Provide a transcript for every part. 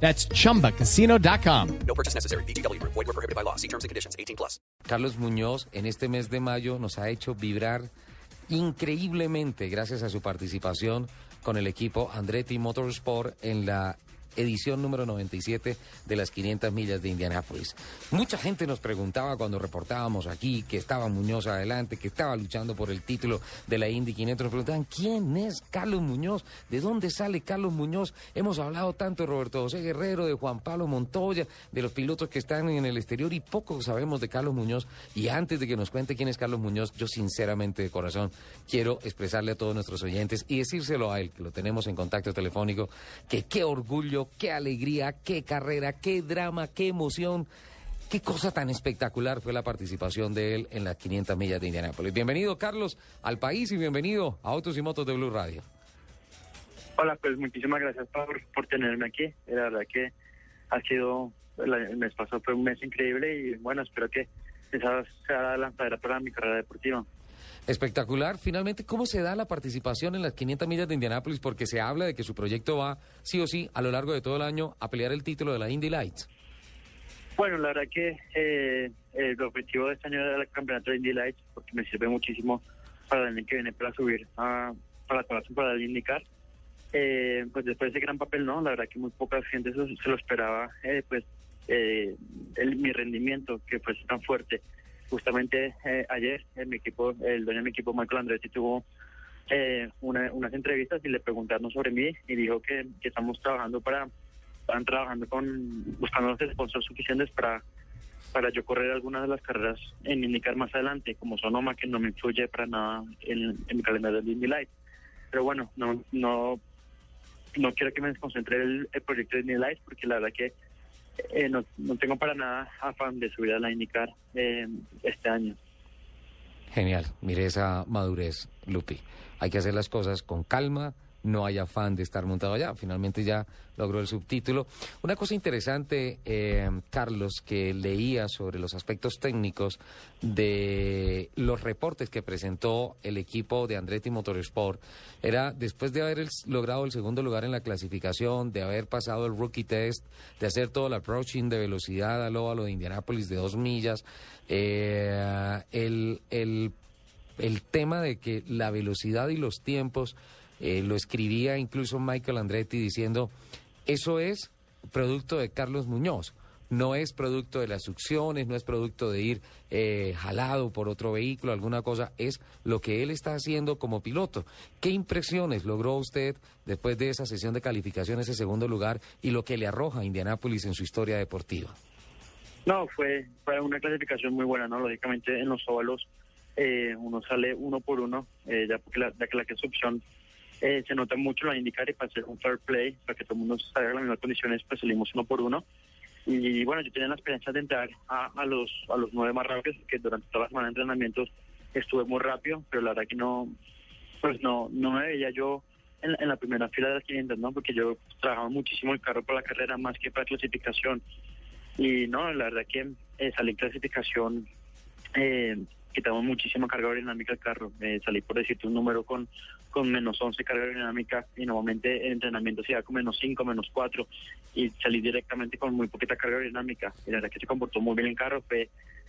That's chumbacasino.com. No purchase necessary. BGW. Void were prohibited by law. See terms and conditions. 18 plus. Carlos Muñoz en este mes de mayo nos ha hecho vibrar increíblemente gracias a su participación con el equipo Andretti Motorsport en la edición número 97 de las 500 millas de Indianápolis. Mucha gente nos preguntaba cuando reportábamos aquí que estaba Muñoz adelante, que estaba luchando por el título de la Indy 500. Nos preguntaban, ¿quién es Carlos Muñoz? ¿De dónde sale Carlos Muñoz? Hemos hablado tanto de Roberto José Guerrero, de Juan Pablo Montoya, de los pilotos que están en el exterior y poco sabemos de Carlos Muñoz. Y antes de que nos cuente quién es Carlos Muñoz, yo sinceramente de corazón quiero expresarle a todos nuestros oyentes y decírselo a él, que lo tenemos en contacto telefónico, que qué orgullo, qué alegría, qué carrera, qué drama, qué emoción. Qué cosa tan espectacular fue la participación de él en las 500 millas de Indianápolis. Bienvenido, Carlos, al país y bienvenido a Autos y Motos de Blue Radio. Hola, pues muchísimas gracias por, por tenerme aquí. La verdad que ha sido, el mes pasado fue un mes increíble y bueno, espero que esa sea la lanzadera para mi carrera deportiva. Espectacular. Finalmente, ¿cómo se da la participación en las 500 millas de Indianápolis? Porque se habla de que su proyecto va, sí o sí, a lo largo de todo el año a pelear el título de la Indy Lights. Bueno, la verdad que eh, el objetivo de este año era el campeonato de Indy Lights porque me sirve muchísimo para el año que viene para subir a, para la temporada de IndyCar. Eh, pues después de ese gran papel, ¿no? La verdad que muy poca gente se, lo esperaba, eh, pues eh, el, mi rendimiento que fue tan fuerte. Justamente eh, ayer en mi equipo, el dueño de mi equipo, Michael Andretti, tuvo eh, una- unas entrevistas y le preguntaron sobre mí y dijo que, que estamos trabajando para, están trabajando con, buscando los sponsors suficientes para para yo correr algunas de las carreras en IndyCar más adelante, como Sonoma, que no me influye para nada en, en mi calendario de Indy Light. Pero bueno, no no no quiero que me desconcentre el, el proyecto de Indy Light, porque la verdad que eh, no, no tengo para nada afán de subir a la IndyCar eh, este año. Genial. Mire esa madurez, Lupi. Hay que hacer las cosas con calma. No hay afán de estar montado allá. Finalmente ya logró el subtítulo. Una cosa interesante, eh, Carlos, que leía sobre los aspectos técnicos de los reportes que presentó el equipo de Andretti Motorsport, era después de haber logrado el segundo lugar en la clasificación, de haber pasado el rookie test, de hacer todo el approaching de velocidad al óvalo de Indianápolis de dos millas, eh, el, el el tema de que la velocidad y los tiempos, eh, lo escribía incluso Michael Andretti diciendo, eso es producto de Carlos Muñoz, no es producto de las succiones, no es producto de ir eh, jalado por otro vehículo, alguna cosa, es lo que él está haciendo como piloto. ¿Qué impresiones logró usted después de esa sesión de calificación, ese segundo lugar, y lo que le arroja a Indianápolis en su historia deportiva? No, fue, fue una clasificación muy buena, ¿no? Lógicamente en los óvalos eh, uno sale uno por uno, eh, ya porque la, que la que es opción eh, se nota mucho la indicar y para hacer un fair play, para que todo el mundo salga en las mismas condiciones, pues salimos uno por uno. Y bueno, yo tenía la experiencia de entrar a, a los a los nueve más rápidos, que durante toda la semana de entrenamientos estuve muy rápido, pero la verdad que no, pues no, no me veía yo en, la- en la primera fila de las 500, ¿no? Porque yo trabajaba muchísimo el carro para la carrera más que para clasificación. Y no, la verdad que eh, salí en clasificación, eh, quitamos muchísima carga aerodinámica al carro. Eh, salí por decirte un número con, con menos 11 carga aerodinámica y normalmente en entrenamiento se da con menos 5, menos 4 y salí directamente con muy poquita carga aerodinámica. Y la verdad que se comportó muy bien el carro. Fue,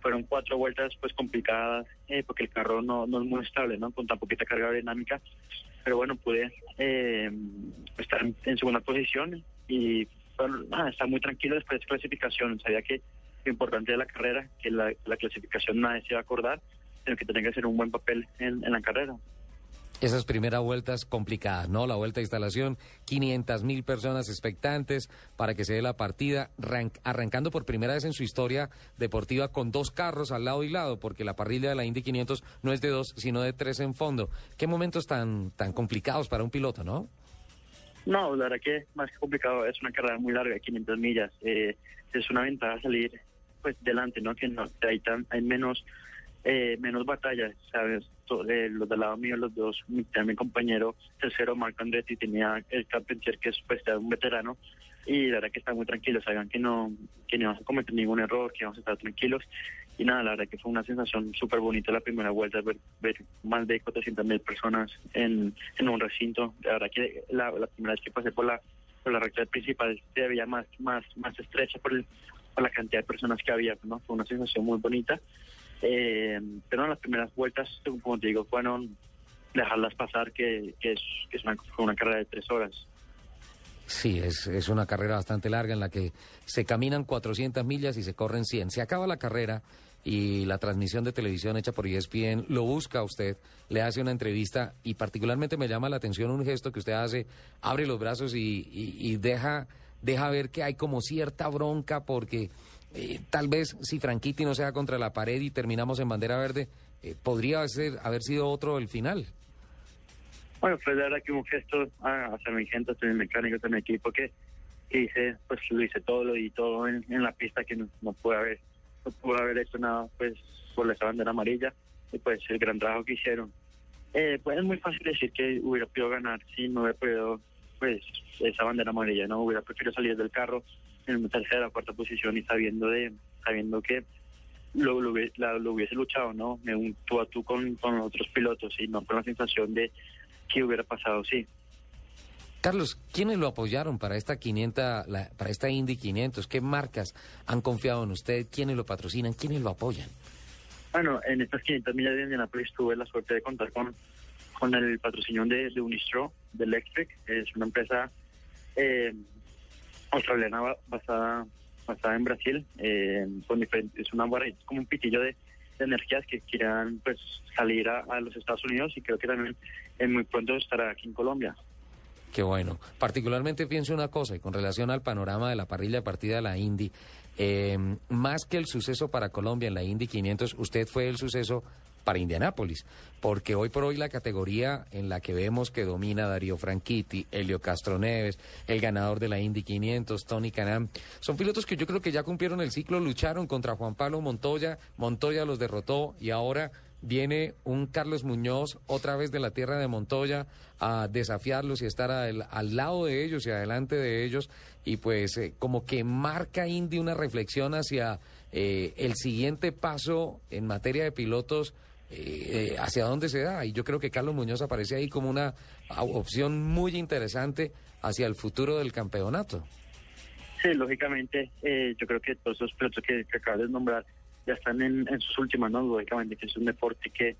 fueron cuatro vueltas pues complicadas eh, porque el carro no, no es muy estable, ¿no? Con tan poquita carga aerodinámica. Pero bueno, pude eh, estar en segunda posición y bueno, nada, estar muy tranquilo después de esa clasificación. Sabía que lo importante de la carrera, que la, la clasificación nadie se iba a acordar, sino que tenía que hacer un buen papel en, en la carrera. esas primeras vueltas complicadas, ¿no? La vuelta de instalación, 500 mil personas expectantes para que se dé la partida, ran- arrancando por primera vez en su historia deportiva con dos carros al lado y lado, porque la parrilla de la Indy 500 no es de dos, sino de tres en fondo. ¿Qué momentos tan, tan complicados para un piloto, no? No, la verdad que más que complicado, es una carrera muy larga, 500 millas. Eh, es una ventaja salir pues delante, ¿no? Que no, hay, tan, hay menos eh, menos batallas, ¿sabes? Eh, los del lado mío, los dos, mi, mi compañero tercero, Marco Andretti, tenía el Carpentier, que es pues, un veterano, y la verdad que están muy tranquilos, saben que no, que no vamos a cometer ningún error, que vamos a estar tranquilos, y nada, la verdad que fue una sensación súper bonita la primera vuelta, ver, ver más de 400 mil personas en, en un recinto, la verdad que la, primera vez que pasé por la, por la recta principal se veía más, más, más estrecha por, el, la cantidad de personas que había, ¿no? Fue una sensación muy bonita. Eh, pero en las primeras vueltas, como te digo, fueron dejarlas pasar, que, que es, que es una, una carrera de tres horas. Sí, es, es una carrera bastante larga en la que se caminan 400 millas y se corren 100. Se acaba la carrera y la transmisión de televisión hecha por ESPN lo busca usted, le hace una entrevista y particularmente me llama la atención un gesto que usted hace, abre los brazos y, y deja, deja ver que hay como cierta bronca porque eh, tal vez si Franchitti no sea contra la pared y terminamos en bandera verde, eh, podría ser, haber sido otro el final. Bueno, fue de verdad que un gesto hacia mi gente, hacia mi mecánico, hacia mi equipo, que, hice, pues lo hice todo y todo en, la pista que no, no pude haber, no pude haber hecho nada, pues por esa bandera amarilla y pues el gran trabajo que hicieron. Eh, pues es muy fácil decir que hubiera podido ganar si no hubiera podido, pues esa bandera amarilla, no hubiera preferido salir del carro en tercera o cuarta posición y sabiendo de sabiendo que lo, lo, hubiese luchado, ¿no? Un tú a tú con, con otros pilotos y no con la sensación de que hubiera pasado, sí. Carlos, ¿quiénes lo apoyaron para esta 500, para esta Indy 500? ¿Qué marcas han confiado en usted? ¿Quiénes lo patrocinan? ¿Quiénes lo apoyan? Bueno, en estas 500 millas de Indianapolis tuve la suerte de contar con, con el patrocinio de, Unistro, de Electric. Es una empresa eh, australiana basada basada en Brasil, eh, con es una como un pitillo de, energías que quieran pues salir a, los Estados Unidos y creo que también en muy pronto estará aquí en Colombia. Qué bueno. Particularmente pienso una cosa, y con relación al panorama de la parrilla de partida de la Indy, eh, más que el suceso para Colombia en la Indy 500, usted fue el suceso para Indianápolis, porque hoy por hoy la categoría en la que vemos que domina Darío Franchitti, Helio Castro Neves, el ganador de la Indy 500, Tony Canam, son pilotos que yo creo que ya cumplieron el ciclo, lucharon contra Juan Pablo Montoya, Montoya los derrotó y ahora viene un Carlos Muñoz otra vez de la tierra de Montoya a desafiarlos y estar al, lado de ellos y adelante de ellos y pues eh, como que marca Indy una reflexión hacia eh, el siguiente paso en materia de pilotos eh, hacia dónde se da. Y yo creo que Carlos Muñoz aparece ahí como una opción muy interesante hacia el futuro del campeonato. Sí, lógicamente, eh, yo creo que todos esos pilotos que, acabas de nombrar ya están en, sus últimas, ¿no? Lógicamente, que es un deporte que,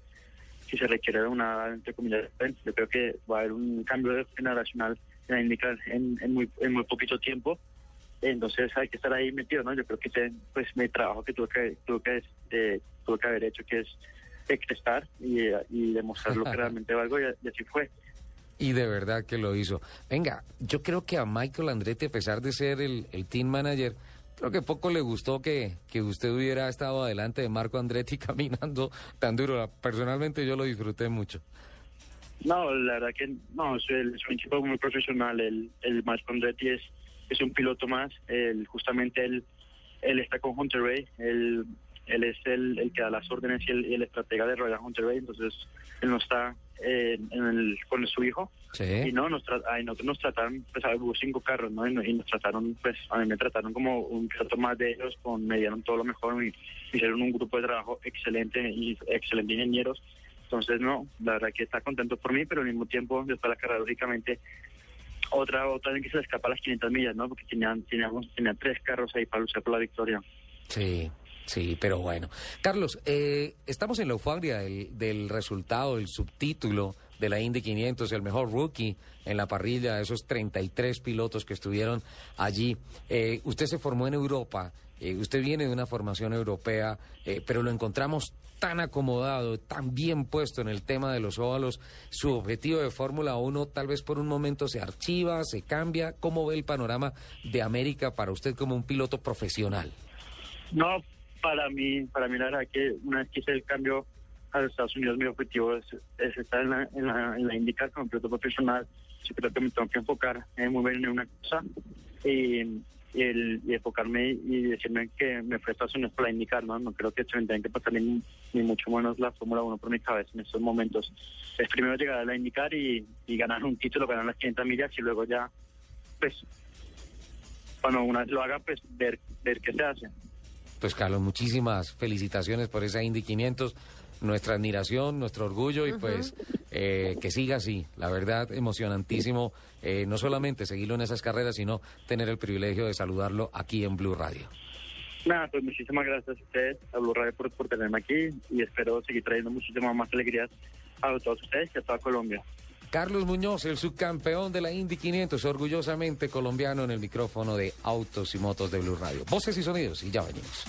que se requiere de una, entre comillas, yo creo que va a haber un cambio generacional en, en, muy, en muy poquito tiempo. Entonces hay que estar ahí metido, ¿no? Yo creo que ese, pues mi trabajo que tuve que, tuve que, eh, tuve que haber hecho, que es estar y, y demostrar lo que realmente valgo y, así fue. Y de verdad que lo hizo. Venga, yo creo que a Michael Andretti, a pesar de ser el, el team manager, creo que poco le gustó que, que usted hubiera estado adelante de Marco Andretti caminando tan duro. Personalmente yo lo disfruté mucho. No, la verdad que no, es, un equipo muy profesional. El, el Marco Andretti es, es un piloto más. El, justamente él, él está con Hunter Ray. Él él es el, el que da las órdenes y el, el estratega de Royal Hunter Bay, entonces él no está eh, en el, con su hijo. Y no, nos ay, nosotros nos trataron, pues hubo cinco carros, ¿no? Y, nos trataron, pues a mí me trataron como un piloto más de ellos, con, me dieron todo lo mejor y hicieron un grupo de trabajo excelente y excelentes ingenieros. Entonces, no, la verdad que está contento por mí, pero al mismo tiempo, después de la carrera, lógicamente, otra otra vez que se le escapa a las 500 millas, ¿no? Porque tenían, teníamos, tenían tres carros ahí para luchar por la victoria. Sí, Sí, pero bueno. Carlos, eh, estamos en la euforia del, resultado, el subtítulo de la Indy 500, el mejor rookie en la parrilla, esos 33 pilotos que estuvieron allí. Eh, usted se formó en Europa, eh, usted viene de una formación europea, pero lo encontramos tan acomodado, tan bien puesto en el tema de los óvalos. Su objetivo de Fórmula 1 tal vez por un momento se archiva, se cambia. ¿Cómo ve el panorama de América para usted como un piloto profesional? No, para mí, para mí la verdad que una vez que hice el cambio a los Estados Unidos, mi objetivo es, estar en la, en la, la como piloto profesional. Yo creo que me tengo que enfocar muy bien en una cosa. Y, el, enfocarme y decirme que me fue a Estados Unidos para indicar, ¿no? No creo que se me tenga que pasar ni, ni mucho menos la Fórmula 1 por mi cabeza en estos momentos. Es primero llegar a la indicar y, y ganar un título, ganar las 500 millas y luego ya, pues, cuando una vez lo haga, pues ver, ver qué se hace. Pues Carlos, muchísimas felicitaciones por esa Indy 500, nuestra admiración, nuestro orgullo y pues eh, que siga así. La verdad, emocionantísimo, eh, no solamente seguirlo en esas carreras, sino tener el privilegio de saludarlo aquí en Blue Radio. Nada, pues muchísimas gracias a ustedes, a Blue Radio por, por tenerme aquí y espero seguir trayendo muchísimas más alegrías a todos ustedes y a toda Colombia. Carlos Muñoz, el subcampeón de la Indy 500, orgullosamente colombiano en el micrófono de Autos y Motos de Blue Radio. Voces y sonidos y ya venimos.